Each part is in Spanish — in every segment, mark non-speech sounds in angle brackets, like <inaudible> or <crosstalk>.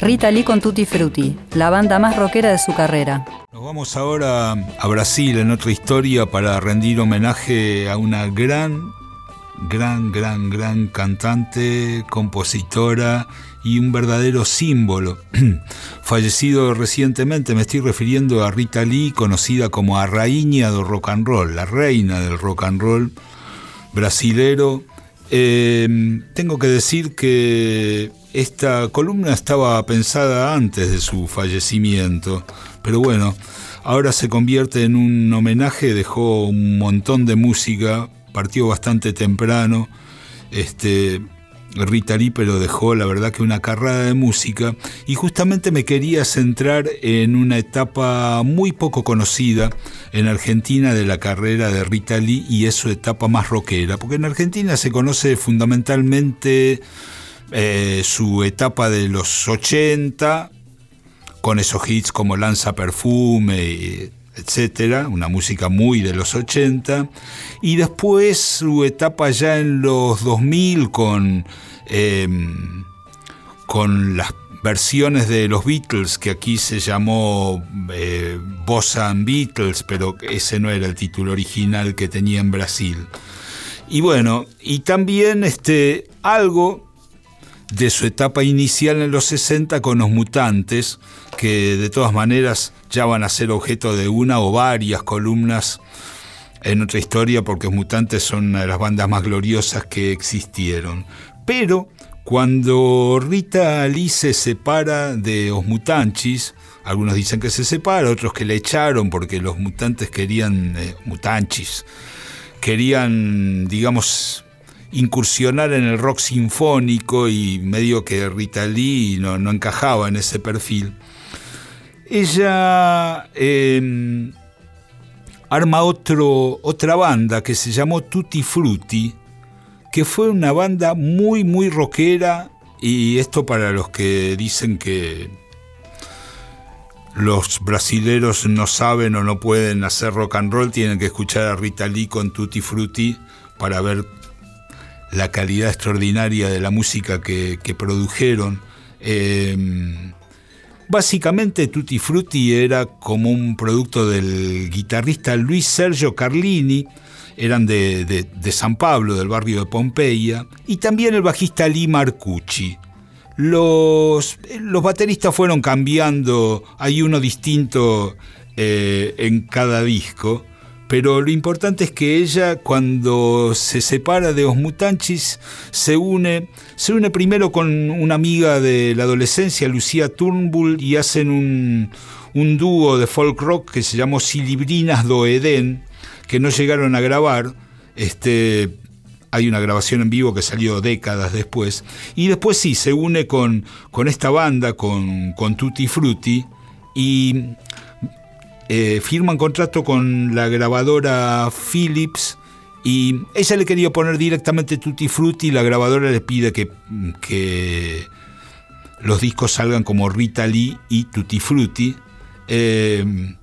Rita Lee con Tutti Frutti, la banda más rockera de su carrera. Nos vamos ahora a Brasil en otra historia para rendir homenaje a una gran, gran, gran, gran cantante, compositora y un verdadero símbolo. <clears throat> Fallecido recientemente, me estoy refiriendo a Rita Lee, conocida como a Rainha del Rock and Roll, la reina del rock and roll brasilero. Em, tengo que decir que esta columna estaba pensada antes de su fallecimiento, pero bueno, ahora se convierte en un homenaje, dejó un montón de música, partió bastante temprano, este, Rita Lee, pero dejó la verdad que una carrera de música. Y justamente me quería centrar en una etapa muy poco conocida en Argentina de la carrera de Rita Lee y es su etapa más rockera, porque en Argentina se conoce fundamentalmente eh, su etapa de los 80 con esos hits como Lanza Perfume, etcétera, una música muy de los 80, y después su etapa ya en los 2000 con, em, con las versiones de los Beatles, que aquí se llamó eh, Bossa Beatles, pero ese no era el título original que tenía en Brasil. Y bueno, y también este, algo de su etapa inicial en los 60 con los mutantes, que de todas maneras ya van a ser objeto de una o varias columnas en otra historia, porque los mutantes son una de las bandas más gloriosas que existieron. Pero cuando Rita Lee se separa de los mutanchis, algunos dicen que se separa, otros que le echaron porque los mutantes querían, eh, mutanchis, querían, digamos, incursionar en el rock sinfónico y medio que Rita Lee no, encajaba en ese perfil. Ella em, arma otro, otra banda que se llamó Tutti Frutti, que fue una banda muy, muy rockera, y esto para los que dicen que los brasileros no saben o no pueden hacer rock and roll, tienen que escuchar a Rita Lee con Tutti Frutti para ver la calidad extraordinaria de la música que, produjeron. Em, básicamente Tutti Frutti era como un producto del guitarrista Luis Sergio Carlini, eran de, San Pablo, del barrio de Pompeya, y también el bajista Lee Marcucci. Los, los bateristas fueron cambiando, hay uno distinto eh, en cada disco, pero lo importante es que ella cuando se separa de Osmutanchis se une, se une primero con una amiga de la adolescencia, Lucía Turnbull, y hacen un, dúo de folk rock que se llamó Silibrinas do Edén, que no llegaron a grabar. Este, hay una grabación en vivo que salió décadas después. Y después sí, se une con, con esta banda, con, con Tutti Frutti, y eh, firman contrato con la grabadora Philips y ella le quería poner directamente Tutti Frutti y la grabadora le pide que, que los discos salgan como Rita Lee y Tutti Frutti. Eh,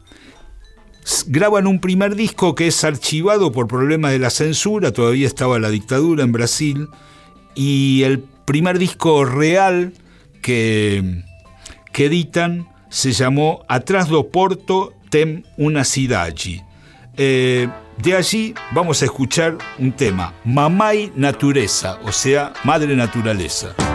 graban un primer disco que es archivado por problemas de la censura, todavía estaba la dictadura en Brasil, y el primer disco real que, que editan se llamó Atrás do Porto tem una cidade. Eh, de allí vamos a escuchar un tema, Mamai Natureza, o sea, Madre Naturaleza.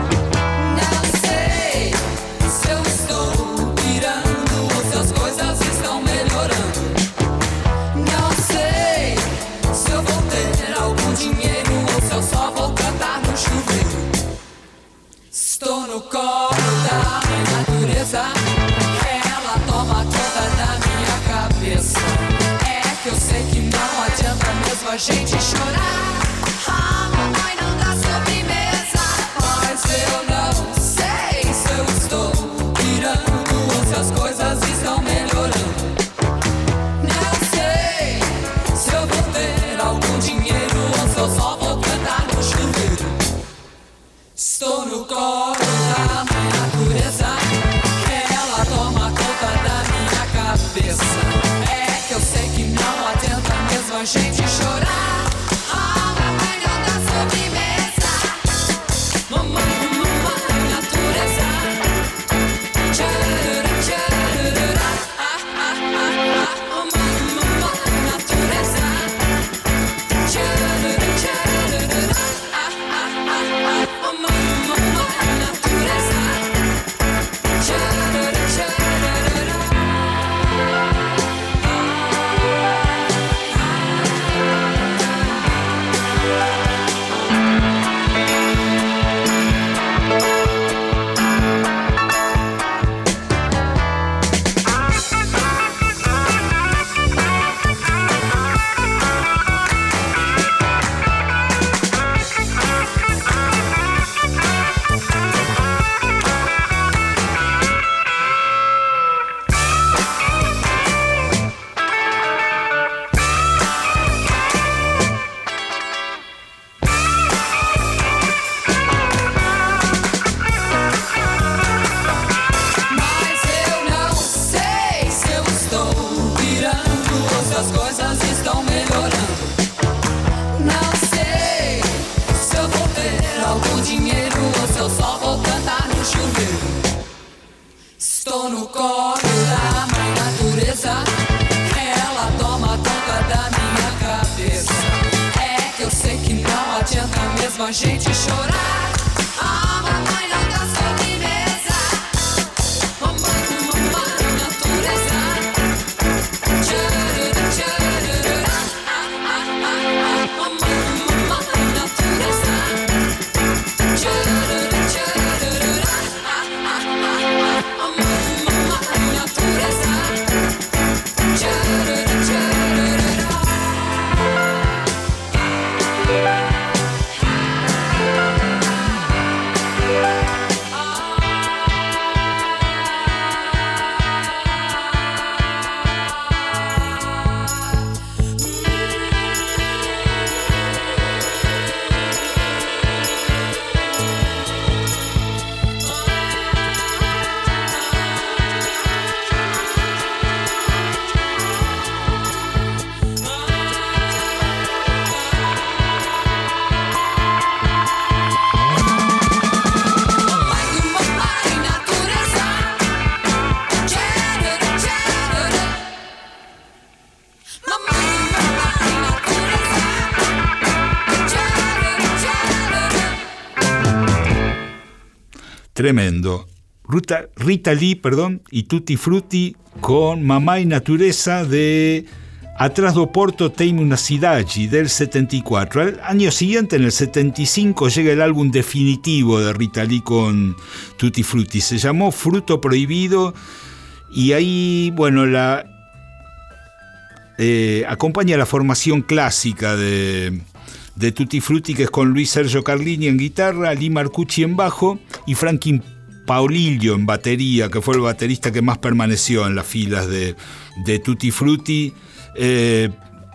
A gente chorar. A algum dinheiro ou se eu só vou cantar no chuveiro. Estou no colo da mãe natureza, ela toma conta da minha cabeça. É que eu sei que não adianta mesmo a gente chorar. Tremendo. Ruta- Rita Lee, perdón, y Tutti Frutti con Mamá y Natureza de Atrás do Porto Teime una cidade del 74. Al año siguiente, en el 75, llega el álbum definitivo de Rita Lee con Tutti Frutti. Se llamó Fruto Prohibido y ahí, bueno, la, eh, acompaña la formación clásica de, de Tutti Frutti, que es con Luis Sergio Carlini en guitarra, Lee Marcucci en bajo y Franklin Paulillo en batería, que fue el baterista que más permaneció en las filas de, de Tutti Frutti. Eh,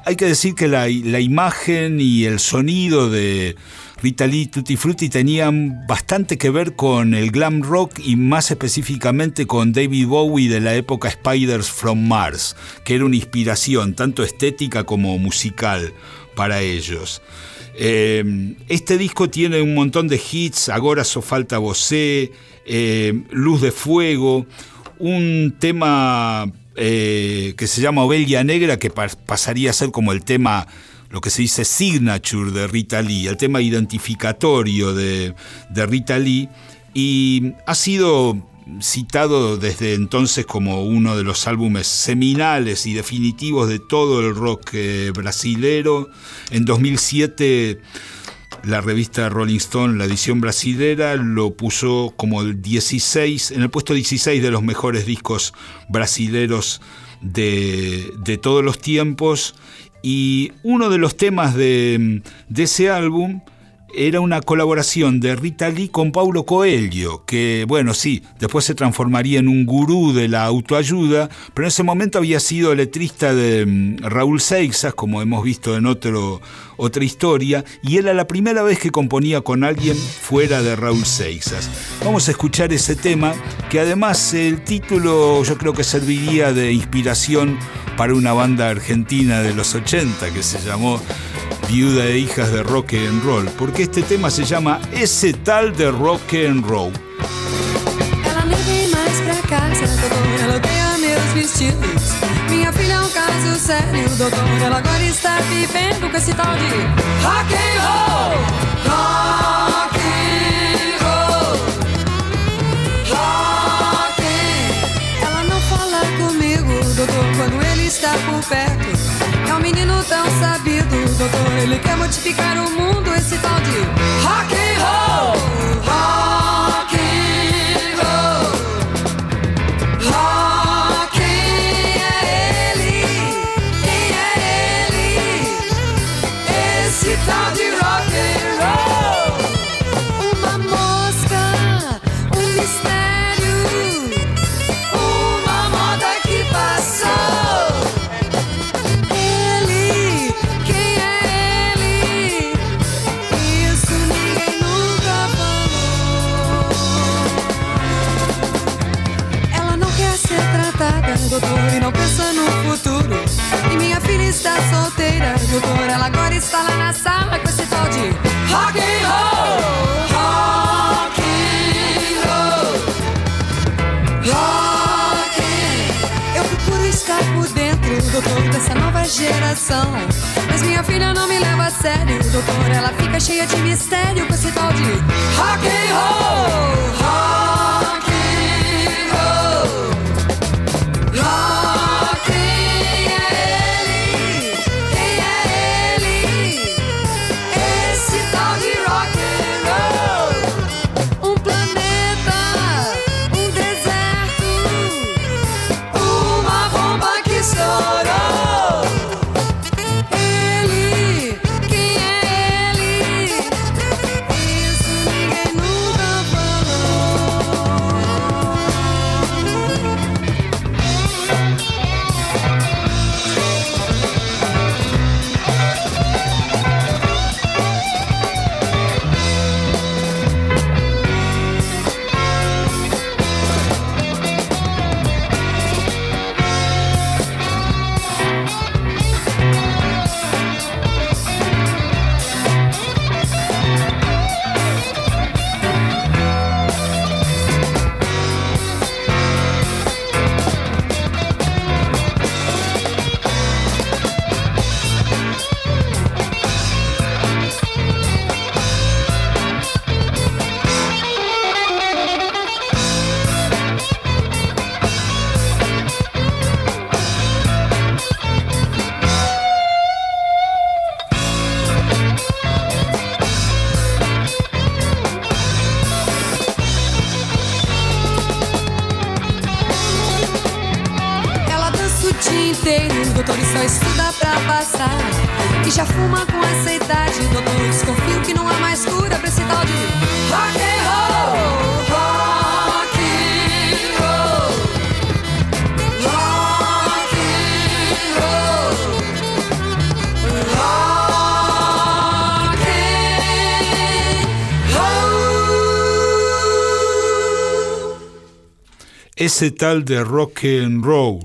hay que decir que la, la imagen y el sonido de Rita Lee Tutti Frutti tenían bastante que ver con el glam rock y más específicamente con David Bowie de la época Spiders from Mars, que era una inspiración tanto estética como musical para ellos. Eh, este disco tiene un montón de hits, Agora so falta vocé, eh, Luz de Fuego, un tema eh, que se llama Ovelia Negra, que pa- pasaría a ser como el tema, lo que se dice signature de Rita Lee, el tema identificatorio de, de Rita Lee, y ha sido citado desde entonces como uno de los álbumes seminales y definitivos de todo el rock eh, brasilero. En 2007 la revista Rolling Stone, la edición brasilera, lo puso como el 16, en el puesto 16 de los mejores discos brasileros de, de todos los tiempos. Y uno de los temas de, ese álbum era una colaboración de Rita Lee con Paulo Coelho, que bueno, sí, después se transformaría en un gurú de la autoayuda, pero en ese momento había sido letrista de mm, Raúl Seixas, como hemos visto en otro, otra historia, y era la primera vez que componía con alguien fuera de Raúl Seixas. Vamos a escuchar ese tema, que además el título yo creo que serviría de inspiración para una banda argentina de los 80 que se llamó Viuda e Hijas de Rock and Roll, porque este tema se llama Ese tal de Rock and Roll. Tal de rock and roll. Doutor. Ele quer modificar o mundo, esse tal de rock por dentro, doutor, dessa nova geração. Mas minha filha não me leva a sério, doutor. Ela fica cheia de mistério com esse tal de rock and roll, rock inteiro, doutor, só estuda pra passar. E já fuma com essa idade, doutor. Desconfio que não há mais cura pra esse tal de rock and roll. Rock and roll. Rock and roll. Rock and roll. Ese tal de rock and roll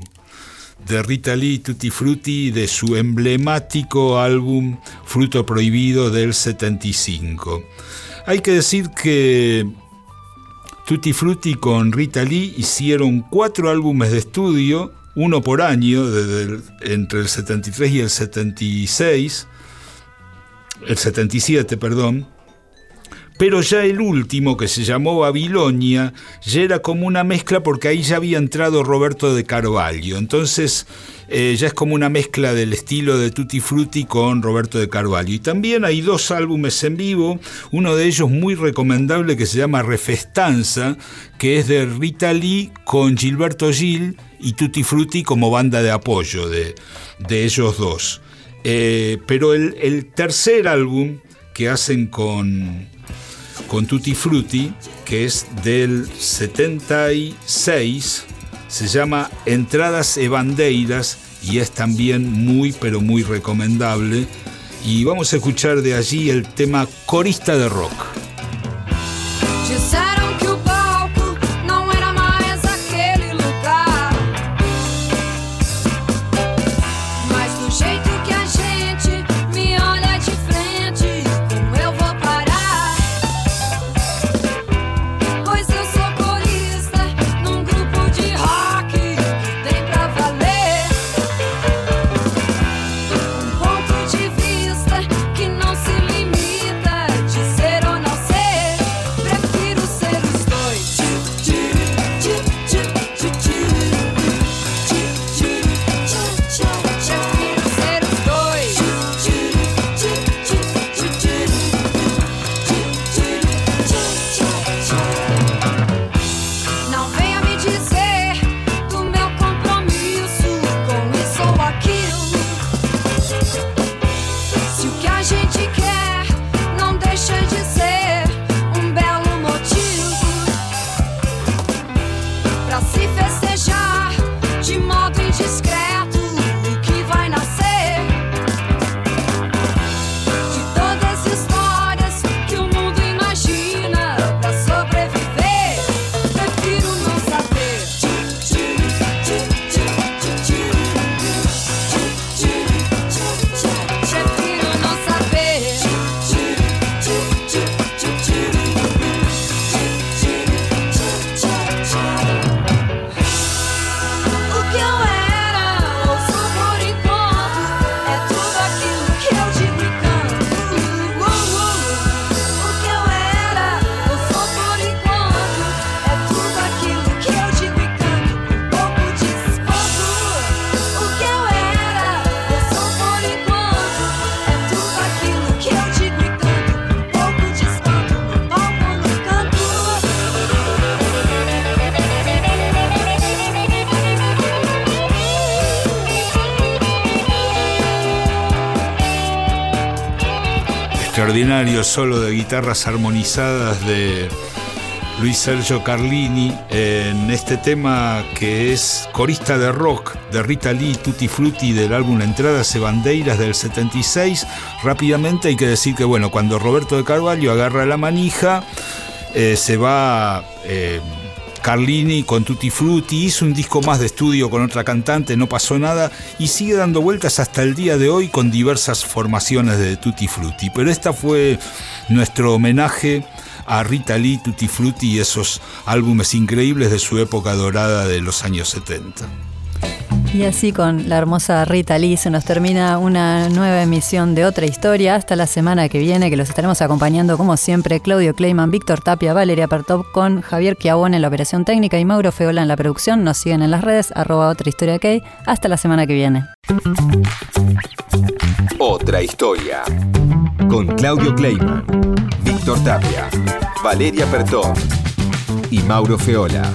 de Rita Lee Tutti Frutti de su emblemático álbum Fruto Prohibido del 75. Hay que decir que Tutti Frutti con Rita Lee hicieron cuatro álbumes de estudio, uno por año, desde el- entre el 73 y el 76, el 77, perdón, pero ya el último, que se llamó Babilonia, ya era como una mezcla porque ahí ya había entrado Roberto de Carvalho. Entonces eh, ya es como una mezcla del estilo de Tutti Frutti con Roberto de Carvalho. Y también hay dos álbumes en vivo, uno de ellos muy recomendable que se llama Refestanza, que es de Rita Lee con Gilberto Gil y Tutti Frutti como banda de apoyo de, de ellos dos. Eh, pero el, el tercer álbum que hacen con, con Tutti Frutti, que es del 76, se llama Entradas e Bandeiras y es también muy pero muy recomendable. Y vamos a escuchar de allí el tema Corista de Rock. Extraordinario solo de guitarras armonizadas de Luis Sergio Carlini en este tema que es corista de rock de Rita Lee Tutti Frutti del álbum Entradas e Bandeiras del 76. Rápidamente hay que decir que bueno, cuando Roberto de Carvalho agarra la manija, eh, se va eh, Carlini con Tutti Frutti, hizo un disco más de estudio con otra cantante, no pasó nada y sigue dando vueltas hasta el día de hoy con diversas formaciones de Tutti Frutti. Pero esta fue nuestro homenaje a Rita Lee, Tutti Frutti y esos álbumes increíbles de su época dorada de los años 70. Y así con la hermosa Rita Lee se nos termina una nueva emisión de otra historia. Hasta la semana que viene, que los estaremos acompañando como siempre, Claudio Kleiman, Víctor Tapia, Valeria Pertop con Javier Chiabón en la operación técnica y Mauro Feola en la producción. Nos siguen en las redes, arroba otra historia que Hasta la semana que viene. Otra historia. Con Claudio Kleiman, Víctor Tapia, Valeria Pertón y Mauro Feola.